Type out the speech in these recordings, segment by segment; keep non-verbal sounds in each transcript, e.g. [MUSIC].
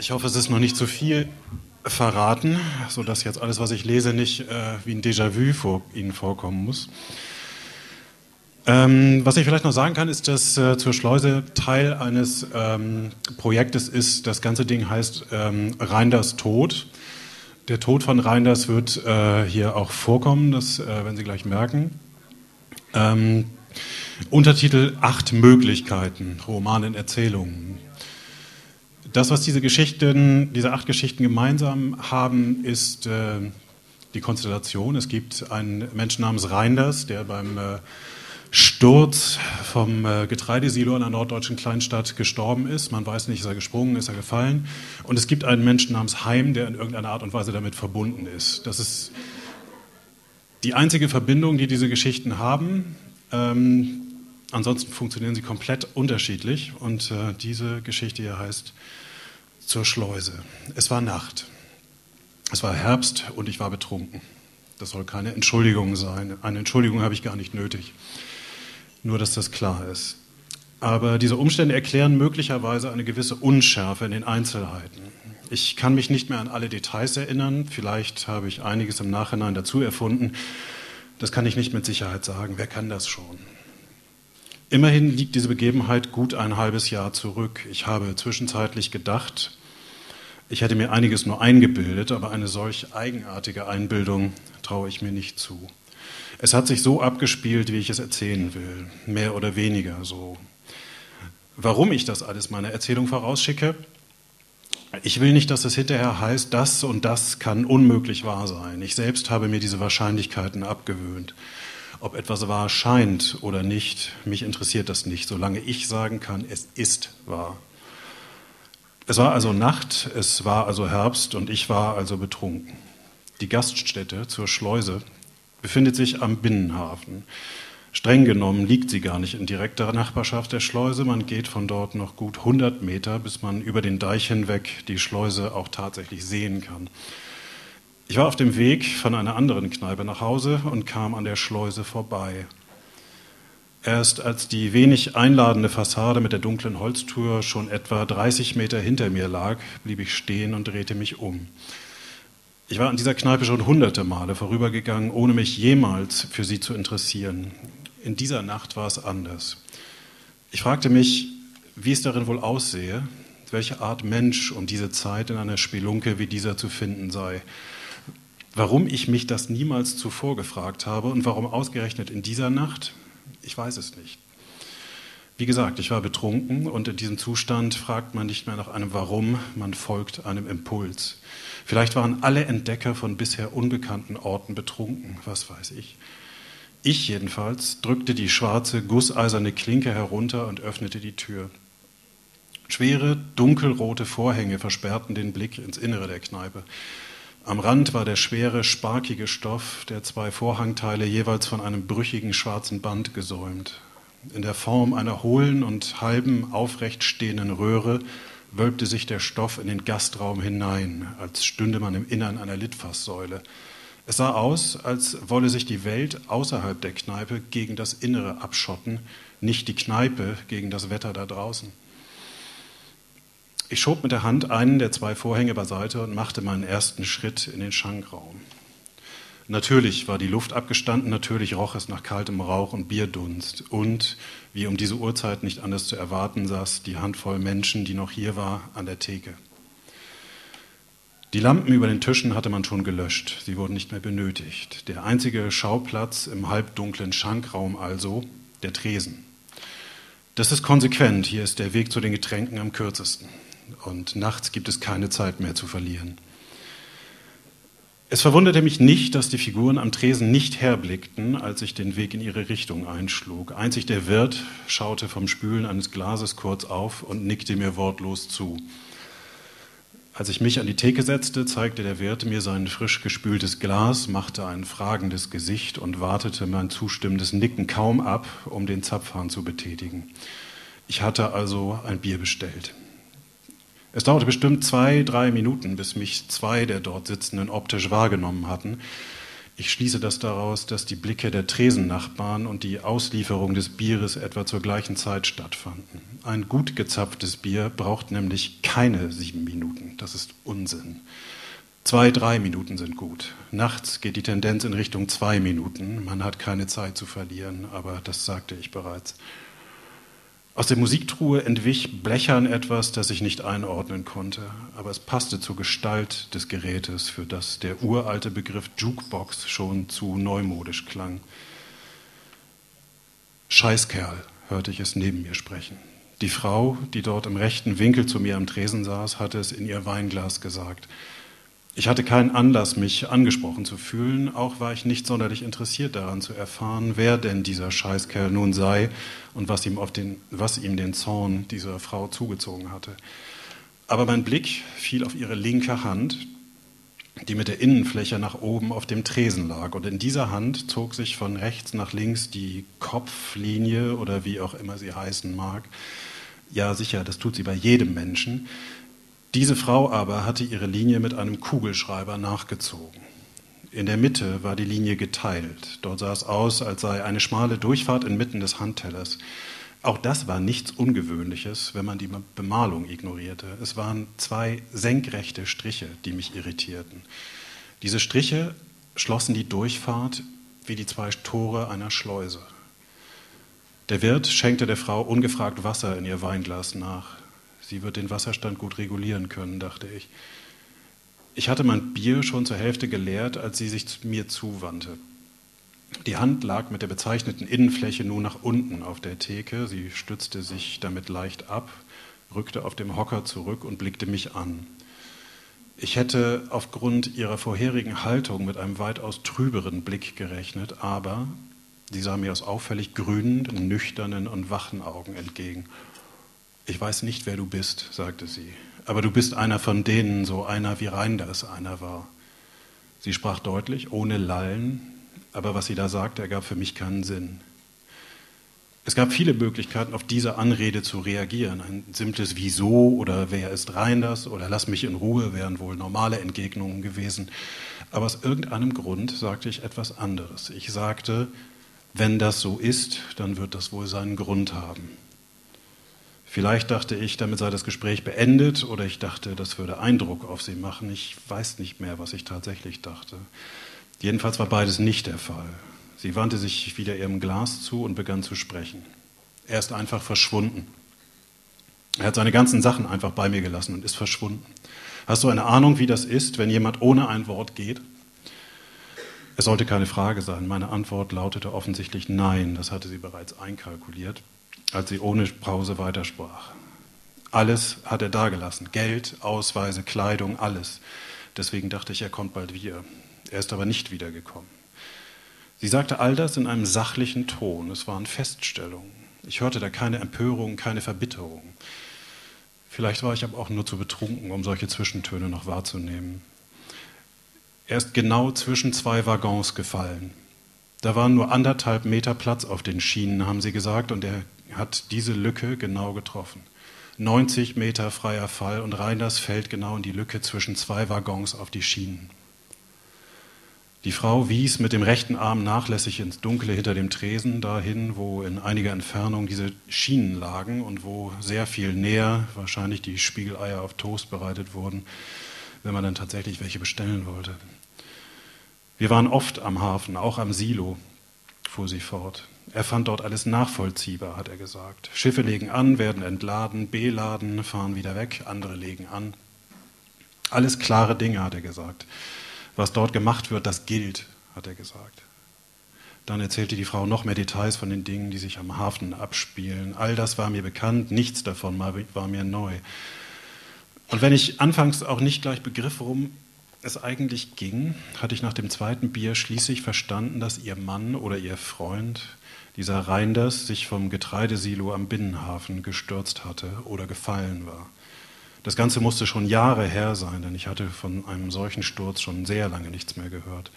Ich hoffe, es ist noch nicht zu viel verraten, sodass jetzt alles, was ich lese, nicht äh, wie ein Déjà-vu vor Ihnen vorkommen muss. Ähm, was ich vielleicht noch sagen kann, ist, dass äh, zur Schleuse Teil eines ähm, Projektes ist. Das ganze Ding heißt ähm, Reinders Tod. Der Tod von Reinders wird äh, hier auch vorkommen, das äh, werden Sie gleich merken. Ähm, Untertitel Acht Möglichkeiten, Roman in Erzählungen. Das, was diese Geschichten, diese acht Geschichten gemeinsam haben, ist äh, die Konstellation. Es gibt einen Menschen namens Reinders, der beim äh, Sturz vom äh, Getreidesilo in einer norddeutschen Kleinstadt gestorben ist. Man weiß nicht, ist er gesprungen, ist er gefallen. Und es gibt einen Menschen namens Heim, der in irgendeiner Art und Weise damit verbunden ist. Das ist die einzige Verbindung, die diese Geschichten haben. Ähm, ansonsten funktionieren sie komplett unterschiedlich. Und äh, diese Geschichte hier heißt zur Schleuse. Es war Nacht. Es war Herbst und ich war betrunken. Das soll keine Entschuldigung sein. Eine Entschuldigung habe ich gar nicht nötig. Nur, dass das klar ist. Aber diese Umstände erklären möglicherweise eine gewisse Unschärfe in den Einzelheiten. Ich kann mich nicht mehr an alle Details erinnern. Vielleicht habe ich einiges im Nachhinein dazu erfunden. Das kann ich nicht mit Sicherheit sagen. Wer kann das schon? Immerhin liegt diese Begebenheit gut ein halbes Jahr zurück. Ich habe zwischenzeitlich gedacht, ich hätte mir einiges nur eingebildet, aber eine solch eigenartige Einbildung traue ich mir nicht zu. Es hat sich so abgespielt, wie ich es erzählen will, mehr oder weniger so. Warum ich das alles meiner Erzählung vorausschicke? Ich will nicht, dass es hinterher heißt, das und das kann unmöglich wahr sein. Ich selbst habe mir diese Wahrscheinlichkeiten abgewöhnt. Ob etwas wahr scheint oder nicht, mich interessiert das nicht, solange ich sagen kann, es ist wahr. Es war also Nacht, es war also Herbst und ich war also betrunken. Die Gaststätte zur Schleuse befindet sich am Binnenhafen. Streng genommen liegt sie gar nicht in direkter Nachbarschaft der Schleuse. Man geht von dort noch gut 100 Meter, bis man über den Deich hinweg die Schleuse auch tatsächlich sehen kann. Ich war auf dem Weg von einer anderen Kneipe nach Hause und kam an der Schleuse vorbei. Erst als die wenig einladende Fassade mit der dunklen Holztür schon etwa 30 Meter hinter mir lag, blieb ich stehen und drehte mich um. Ich war an dieser Kneipe schon hunderte Male vorübergegangen, ohne mich jemals für sie zu interessieren. In dieser Nacht war es anders. Ich fragte mich, wie es darin wohl aussehe, welche Art Mensch um diese Zeit in einer Spelunke wie dieser zu finden sei, warum ich mich das niemals zuvor gefragt habe und warum ausgerechnet in dieser Nacht, ich weiß es nicht. Wie gesagt, ich war betrunken und in diesem Zustand fragt man nicht mehr nach einem Warum, man folgt einem Impuls. Vielleicht waren alle Entdecker von bisher unbekannten Orten betrunken, was weiß ich. Ich jedenfalls drückte die schwarze, gusseiserne Klinke herunter und öffnete die Tür. Schwere, dunkelrote Vorhänge versperrten den Blick ins Innere der Kneipe. Am Rand war der schwere, sparkige Stoff der zwei Vorhangteile jeweils von einem brüchigen schwarzen Band gesäumt. In der Form einer hohlen und halben aufrecht stehenden Röhre wölbte sich der Stoff in den Gastraum hinein, als stünde man im Innern einer Litfaßsäule. Es sah aus, als wolle sich die Welt außerhalb der Kneipe gegen das Innere abschotten, nicht die Kneipe gegen das Wetter da draußen. Ich schob mit der Hand einen der zwei Vorhänge beiseite und machte meinen ersten Schritt in den Schankraum. Natürlich war die Luft abgestanden, natürlich roch es nach kaltem Rauch und Bierdunst. Und, wie um diese Uhrzeit nicht anders zu erwarten, saß die Handvoll Menschen, die noch hier war, an der Theke. Die Lampen über den Tischen hatte man schon gelöscht, sie wurden nicht mehr benötigt. Der einzige Schauplatz im halbdunklen Schankraum also, der Tresen. Das ist konsequent, hier ist der Weg zu den Getränken am kürzesten und nachts gibt es keine Zeit mehr zu verlieren. Es verwunderte mich nicht, dass die Figuren am Tresen nicht herblickten, als ich den Weg in ihre Richtung einschlug. Einzig der Wirt schaute vom Spülen eines Glases kurz auf und nickte mir wortlos zu. Als ich mich an die Theke setzte, zeigte der Wirt mir sein frisch gespültes Glas, machte ein fragendes Gesicht und wartete mein zustimmendes Nicken kaum ab, um den Zapfhahn zu betätigen. Ich hatte also ein Bier bestellt. Es dauerte bestimmt zwei, drei Minuten, bis mich zwei der dort Sitzenden optisch wahrgenommen hatten. Ich schließe das daraus, dass die Blicke der Tresennachbarn und die Auslieferung des Bieres etwa zur gleichen Zeit stattfanden. Ein gut gezapftes Bier braucht nämlich keine sieben Minuten. Das ist Unsinn. Zwei, drei Minuten sind gut. Nachts geht die Tendenz in Richtung zwei Minuten. Man hat keine Zeit zu verlieren, aber das sagte ich bereits. Aus der Musiktruhe entwich blechern etwas, das ich nicht einordnen konnte, aber es passte zur Gestalt des Gerätes, für das der uralte Begriff Jukebox schon zu neumodisch klang. Scheißkerl, hörte ich es neben mir sprechen. Die Frau, die dort im rechten Winkel zu mir am Tresen saß, hatte es in ihr Weinglas gesagt. Ich hatte keinen Anlass, mich angesprochen zu fühlen, auch war ich nicht sonderlich interessiert daran zu erfahren, wer denn dieser Scheißkerl nun sei und was ihm, auf den, was ihm den Zorn dieser Frau zugezogen hatte. Aber mein Blick fiel auf ihre linke Hand, die mit der Innenfläche nach oben auf dem Tresen lag. Und in dieser Hand zog sich von rechts nach links die Kopflinie oder wie auch immer sie heißen mag. Ja, sicher, das tut sie bei jedem Menschen diese Frau aber hatte ihre Linie mit einem Kugelschreiber nachgezogen. In der Mitte war die Linie geteilt. Dort sah es aus, als sei eine schmale Durchfahrt inmitten des Handtellers. Auch das war nichts Ungewöhnliches, wenn man die Bemalung ignorierte. Es waren zwei senkrechte Striche, die mich irritierten. Diese Striche schlossen die Durchfahrt wie die zwei Tore einer Schleuse. Der Wirt schenkte der Frau ungefragt Wasser in ihr Weinglas nach. Sie wird den Wasserstand gut regulieren können, dachte ich. Ich hatte mein Bier schon zur Hälfte geleert, als sie sich mir zuwandte. Die Hand lag mit der bezeichneten Innenfläche nun nach unten auf der Theke. Sie stützte sich damit leicht ab, rückte auf dem Hocker zurück und blickte mich an. Ich hätte aufgrund ihrer vorherigen Haltung mit einem weitaus trüberen Blick gerechnet, aber sie sah mir aus auffällig grünen, nüchternen und wachen Augen entgegen. Ich weiß nicht, wer du bist, sagte sie, aber du bist einer von denen, so einer wie Reinders einer war. Sie sprach deutlich, ohne Lallen, aber was sie da sagte, ergab für mich keinen Sinn. Es gab viele Möglichkeiten, auf diese Anrede zu reagieren. Ein simples Wieso oder wer ist Reinders oder lass mich in Ruhe wären wohl normale Entgegnungen gewesen. Aber aus irgendeinem Grund sagte ich etwas anderes. Ich sagte, wenn das so ist, dann wird das wohl seinen Grund haben. Vielleicht dachte ich, damit sei das Gespräch beendet oder ich dachte, das würde Eindruck auf sie machen. Ich weiß nicht mehr, was ich tatsächlich dachte. Jedenfalls war beides nicht der Fall. Sie wandte sich wieder ihrem Glas zu und begann zu sprechen. Er ist einfach verschwunden. Er hat seine ganzen Sachen einfach bei mir gelassen und ist verschwunden. Hast du eine Ahnung, wie das ist, wenn jemand ohne ein Wort geht? Es sollte keine Frage sein. Meine Antwort lautete offensichtlich Nein. Das hatte sie bereits einkalkuliert als sie ohne Pause weitersprach. Alles hat er dagelassen. Geld, Ausweise, Kleidung, alles. Deswegen dachte ich, er kommt bald wieder. Er ist aber nicht wiedergekommen. Sie sagte all das in einem sachlichen Ton. Es waren Feststellungen. Ich hörte da keine Empörung, keine Verbitterung. Vielleicht war ich aber auch nur zu betrunken, um solche Zwischentöne noch wahrzunehmen. Er ist genau zwischen zwei Waggons gefallen. Da waren nur anderthalb Meter Platz auf den Schienen, haben sie gesagt, und er hat diese Lücke genau getroffen. 90 Meter freier Fall und Reiners fällt genau in die Lücke zwischen zwei Waggons auf die Schienen. Die Frau wies mit dem rechten Arm nachlässig ins Dunkle hinter dem Tresen dahin, wo in einiger Entfernung diese Schienen lagen und wo sehr viel näher wahrscheinlich die Spiegeleier auf Toast bereitet wurden, wenn man dann tatsächlich welche bestellen wollte. Wir waren oft am Hafen, auch am Silo, fuhr sie fort. Er fand dort alles nachvollziehbar, hat er gesagt. Schiffe legen an, werden entladen, beladen, fahren wieder weg, andere legen an. Alles klare Dinge, hat er gesagt. Was dort gemacht wird, das gilt, hat er gesagt. Dann erzählte die Frau noch mehr Details von den Dingen, die sich am Hafen abspielen. All das war mir bekannt, nichts davon war mir neu. Und wenn ich anfangs auch nicht gleich begriff, worum es eigentlich ging, hatte ich nach dem zweiten Bier schließlich verstanden, dass ihr Mann oder ihr Freund dieser Reinders sich vom Getreidesilo am Binnenhafen gestürzt hatte oder gefallen war. Das Ganze musste schon Jahre her sein, denn ich hatte von einem solchen Sturz schon sehr lange nichts mehr gehört.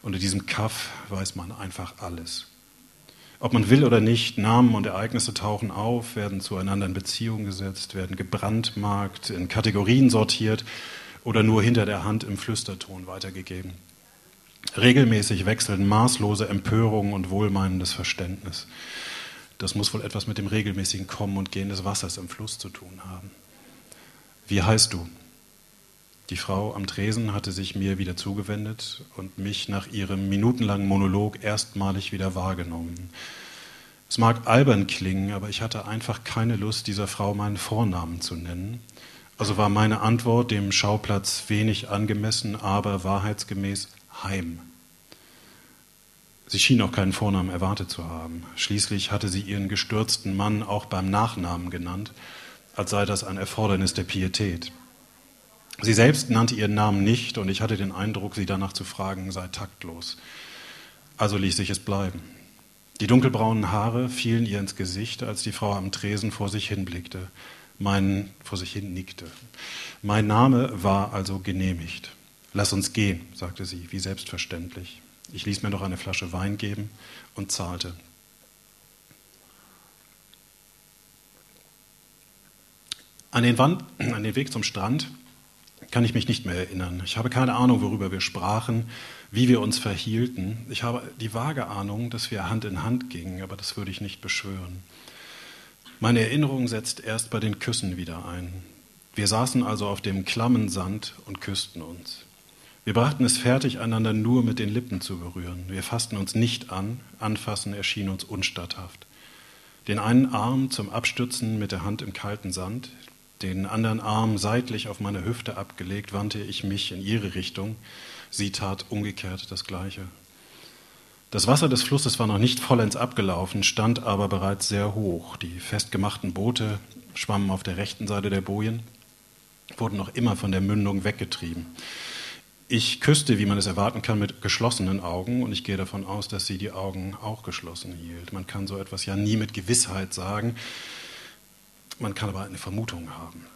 Unter diesem Kaff weiß man einfach alles. Ob man will oder nicht, Namen und Ereignisse tauchen auf, werden zueinander in Beziehung gesetzt, werden gebrandmarkt, in Kategorien sortiert oder nur hinter der Hand im Flüsterton weitergegeben. Regelmäßig wechseln maßlose Empörung und wohlmeinendes Verständnis. Das muss wohl etwas mit dem regelmäßigen Kommen und Gehen des Wassers im Fluss zu tun haben. Wie heißt du? Die Frau am Tresen hatte sich mir wieder zugewendet und mich nach ihrem minutenlangen Monolog erstmalig wieder wahrgenommen. Es mag albern klingen, aber ich hatte einfach keine Lust, dieser Frau meinen Vornamen zu nennen. Also war meine Antwort dem Schauplatz wenig angemessen, aber wahrheitsgemäß Heim. Sie schien auch keinen Vornamen erwartet zu haben. Schließlich hatte sie ihren gestürzten Mann auch beim Nachnamen genannt, als sei das ein Erfordernis der Pietät. Sie selbst nannte ihren Namen nicht und ich hatte den Eindruck, sie danach zu fragen sei taktlos. Also ließ ich es bleiben. Die dunkelbraunen Haare fielen ihr ins Gesicht, als die Frau am Tresen vor sich hinblickte, mein, vor sich hin nickte. Mein Name war also genehmigt. Lass uns gehen, sagte sie, wie selbstverständlich. Ich ließ mir noch eine Flasche Wein geben und zahlte. An den, Wand, [CLEARS THROAT] an den Weg zum Strand kann ich mich nicht mehr erinnern. Ich habe keine Ahnung, worüber wir sprachen, wie wir uns verhielten. Ich habe die vage Ahnung, dass wir Hand in Hand gingen, aber das würde ich nicht beschwören. Meine Erinnerung setzt erst bei den Küssen wieder ein. Wir saßen also auf dem klammen Sand und küssten uns. Wir brachten es fertig, einander nur mit den Lippen zu berühren. Wir fassten uns nicht an, anfassen erschien uns unstatthaft. Den einen Arm zum Abstützen mit der Hand im kalten Sand, den anderen Arm seitlich auf meine Hüfte abgelegt, wandte ich mich in ihre Richtung. Sie tat umgekehrt das Gleiche. Das Wasser des Flusses war noch nicht vollends abgelaufen, stand aber bereits sehr hoch. Die festgemachten Boote schwammen auf der rechten Seite der Bojen, wurden noch immer von der Mündung weggetrieben. Ich küsste, wie man es erwarten kann, mit geschlossenen Augen und ich gehe davon aus, dass sie die Augen auch geschlossen hielt. Man kann so etwas ja nie mit Gewissheit sagen, man kann aber eine Vermutung haben.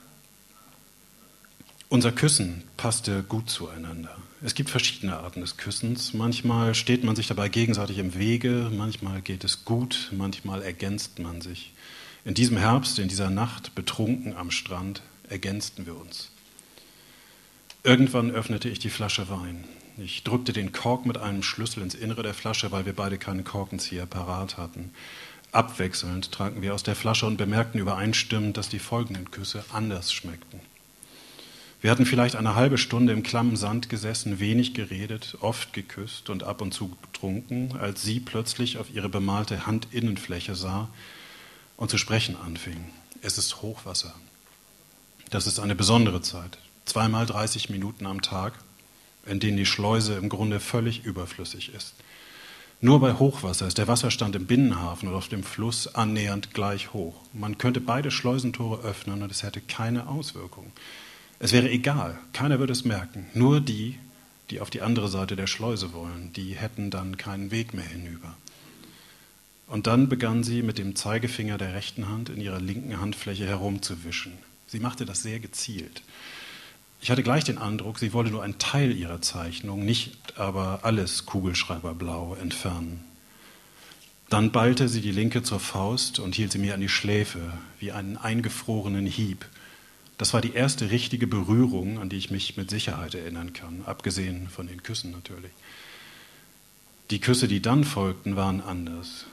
Unser Küssen passte gut zueinander. Es gibt verschiedene Arten des Küssens. Manchmal steht man sich dabei gegenseitig im Wege, manchmal geht es gut, manchmal ergänzt man sich. In diesem Herbst, in dieser Nacht, betrunken am Strand, ergänzten wir uns. Irgendwann öffnete ich die Flasche Wein. Ich drückte den Kork mit einem Schlüssel ins Innere der Flasche, weil wir beide keinen Korkenzieher parat hatten. Abwechselnd tranken wir aus der Flasche und bemerkten übereinstimmend, dass die folgenden Küsse anders schmeckten. Wir hatten vielleicht eine halbe Stunde im klammen Sand gesessen, wenig geredet, oft geküsst und ab und zu getrunken, als sie plötzlich auf ihre bemalte Handinnenfläche sah und zu sprechen anfing. Es ist Hochwasser. Das ist eine besondere Zeit zweimal 30 Minuten am Tag, in denen die Schleuse im Grunde völlig überflüssig ist. Nur bei Hochwasser ist der Wasserstand im Binnenhafen oder auf dem Fluss annähernd gleich hoch. Man könnte beide Schleusentore öffnen und es hätte keine Auswirkung. Es wäre egal, keiner würde es merken. Nur die, die auf die andere Seite der Schleuse wollen, die hätten dann keinen Weg mehr hinüber. Und dann begann sie mit dem Zeigefinger der rechten Hand in ihrer linken Handfläche herumzuwischen. Sie machte das sehr gezielt. Ich hatte gleich den Eindruck, sie wolle nur einen Teil ihrer Zeichnung, nicht aber alles Kugelschreiberblau entfernen. Dann ballte sie die linke zur Faust und hielt sie mir an die Schläfe, wie einen eingefrorenen Hieb. Das war die erste richtige Berührung, an die ich mich mit Sicherheit erinnern kann, abgesehen von den Küssen natürlich. Die Küsse, die dann folgten, waren anders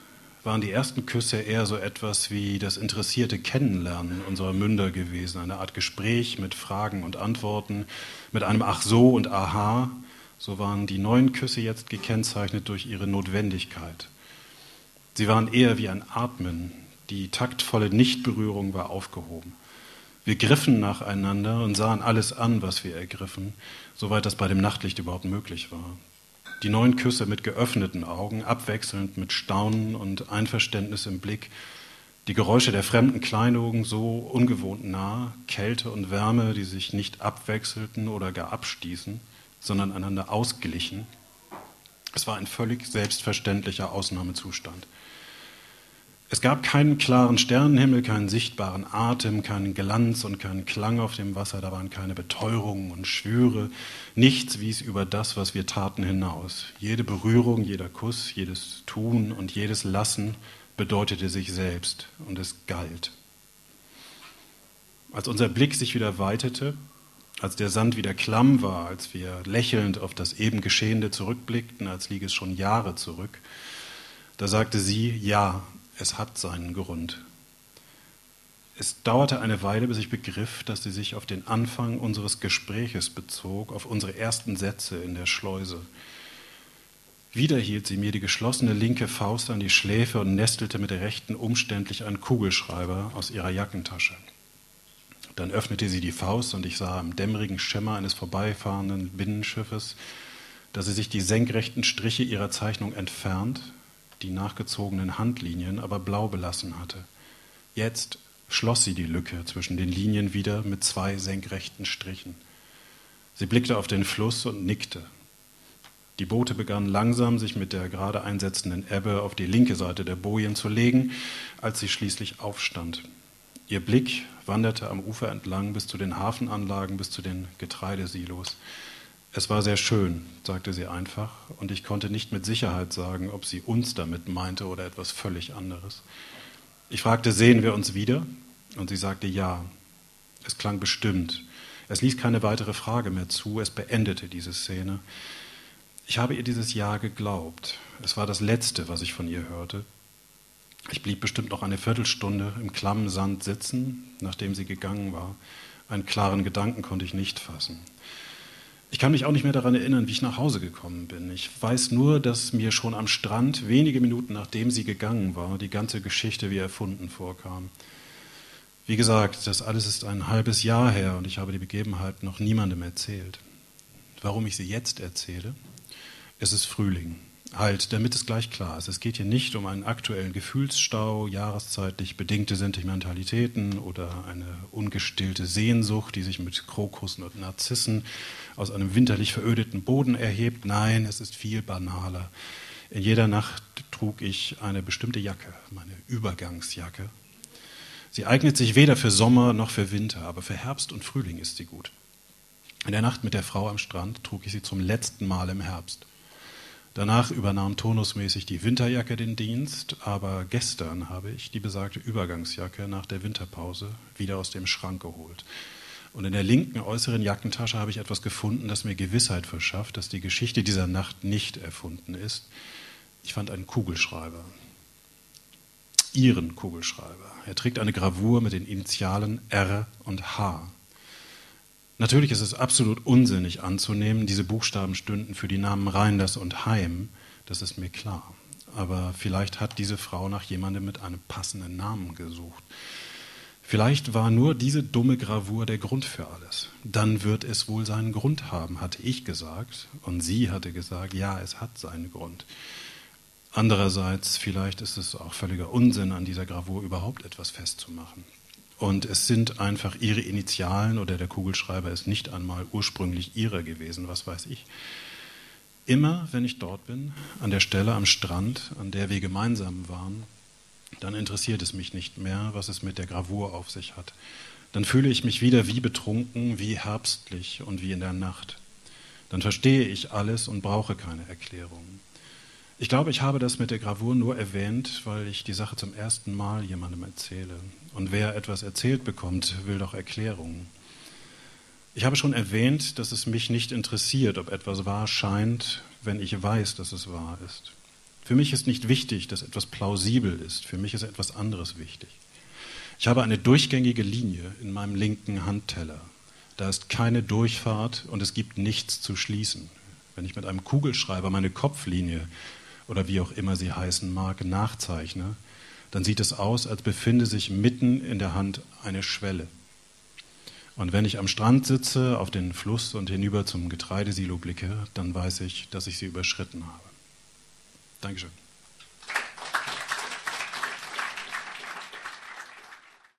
waren die ersten Küsse eher so etwas wie das interessierte Kennenlernen unserer Münder gewesen, eine Art Gespräch mit Fragen und Antworten, mit einem Ach so und Aha. So waren die neuen Küsse jetzt gekennzeichnet durch ihre Notwendigkeit. Sie waren eher wie ein Atmen. Die taktvolle Nichtberührung war aufgehoben. Wir griffen nacheinander und sahen alles an, was wir ergriffen, soweit das bei dem Nachtlicht überhaupt möglich war die neuen Küsse mit geöffneten Augen, abwechselnd mit Staunen und Einverständnis im Blick, die Geräusche der fremden Kleidung so ungewohnt nah, Kälte und Wärme, die sich nicht abwechselten oder gar abstießen, sondern einander ausglichen. Es war ein völlig selbstverständlicher Ausnahmezustand. Es gab keinen klaren Sternenhimmel, keinen sichtbaren Atem, keinen Glanz und keinen Klang auf dem Wasser, da waren keine Beteuerungen und Schwüre, nichts wies über das, was wir taten, hinaus. Jede Berührung, jeder Kuss, jedes Tun und jedes Lassen bedeutete sich selbst und es galt. Als unser Blick sich wieder weitete, Als der Sand wieder klamm war, als wir lächelnd auf das eben Geschehene zurückblickten, als liege es schon Jahre zurück, da sagte sie, ja, es hat seinen Grund. Es dauerte eine Weile, bis ich begriff, dass sie sich auf den Anfang unseres Gespräches bezog, auf unsere ersten Sätze in der Schleuse. Wieder hielt sie mir die geschlossene linke Faust an die Schläfe und nestelte mit der rechten umständlich einen Kugelschreiber aus ihrer Jackentasche. Dann öffnete sie die Faust und ich sah im dämmerigen Schimmer eines vorbeifahrenden Binnenschiffes, dass sie sich die senkrechten Striche ihrer Zeichnung entfernt, die nachgezogenen Handlinien aber blau belassen hatte. Jetzt schloss sie die Lücke zwischen den Linien wieder mit zwei senkrechten Strichen. Sie blickte auf den Fluss und nickte. Die Boote begannen langsam, sich mit der gerade einsetzenden Ebbe auf die linke Seite der Bojen zu legen, als sie schließlich aufstand. Ihr Blick wanderte am Ufer entlang bis zu den Hafenanlagen, bis zu den Getreidesilos. Es war sehr schön, sagte sie einfach, und ich konnte nicht mit Sicherheit sagen, ob sie uns damit meinte oder etwas völlig anderes. Ich fragte, sehen wir uns wieder? Und sie sagte ja. Es klang bestimmt. Es ließ keine weitere Frage mehr zu, es beendete diese Szene. Ich habe ihr dieses Ja geglaubt. Es war das Letzte, was ich von ihr hörte. Ich blieb bestimmt noch eine Viertelstunde im klammen Sand sitzen, nachdem sie gegangen war. Einen klaren Gedanken konnte ich nicht fassen. Ich kann mich auch nicht mehr daran erinnern, wie ich nach Hause gekommen bin. Ich weiß nur, dass mir schon am Strand, wenige Minuten nachdem sie gegangen war, die ganze Geschichte wie erfunden vorkam. Wie gesagt, das alles ist ein halbes Jahr her und ich habe die Begebenheit noch niemandem erzählt. Warum ich sie jetzt erzähle? Es ist Frühling halt, damit es gleich klar ist. Es geht hier nicht um einen aktuellen Gefühlsstau, jahreszeitlich bedingte Sentimentalitäten oder eine ungestillte Sehnsucht, die sich mit Krokussen und Narzissen aus einem winterlich verödeten Boden erhebt. Nein, es ist viel banaler. In jeder Nacht trug ich eine bestimmte Jacke, meine Übergangsjacke. Sie eignet sich weder für Sommer noch für Winter, aber für Herbst und Frühling ist sie gut. In der Nacht mit der Frau am Strand trug ich sie zum letzten Mal im Herbst. Danach übernahm turnusmäßig die Winterjacke den Dienst, aber gestern habe ich die besagte Übergangsjacke nach der Winterpause wieder aus dem Schrank geholt. Und in der linken äußeren Jackentasche habe ich etwas gefunden, das mir Gewissheit verschafft, dass die Geschichte dieser Nacht nicht erfunden ist. Ich fand einen Kugelschreiber. Ihren Kugelschreiber. Er trägt eine Gravur mit den Initialen R und H. Natürlich ist es absolut unsinnig anzunehmen, diese Buchstaben stünden für die Namen Reinders und Heim, das ist mir klar. Aber vielleicht hat diese Frau nach jemandem mit einem passenden Namen gesucht. Vielleicht war nur diese dumme Gravur der Grund für alles. Dann wird es wohl seinen Grund haben, hatte ich gesagt. Und sie hatte gesagt, ja, es hat seinen Grund. Andererseits, vielleicht ist es auch völliger Unsinn, an dieser Gravur überhaupt etwas festzumachen. Und es sind einfach ihre Initialen oder der Kugelschreiber ist nicht einmal ursprünglich ihrer gewesen, was weiß ich. Immer wenn ich dort bin, an der Stelle am Strand, an der wir gemeinsam waren, dann interessiert es mich nicht mehr, was es mit der Gravur auf sich hat. Dann fühle ich mich wieder wie betrunken, wie herbstlich und wie in der Nacht. Dann verstehe ich alles und brauche keine Erklärungen. Ich glaube, ich habe das mit der Gravur nur erwähnt, weil ich die Sache zum ersten Mal jemandem erzähle. Und wer etwas erzählt bekommt, will doch Erklärungen. Ich habe schon erwähnt, dass es mich nicht interessiert, ob etwas wahr scheint, wenn ich weiß, dass es wahr ist. Für mich ist nicht wichtig, dass etwas plausibel ist. Für mich ist etwas anderes wichtig. Ich habe eine durchgängige Linie in meinem linken Handteller. Da ist keine Durchfahrt und es gibt nichts zu schließen. Wenn ich mit einem Kugelschreiber meine Kopflinie oder wie auch immer sie heißen mag, nachzeichne, dann sieht es aus, als befinde sich mitten in der Hand eine Schwelle. Und wenn ich am Strand sitze, auf den Fluss und hinüber zum Getreidesilo blicke, dann weiß ich, dass ich sie überschritten habe. Dankeschön.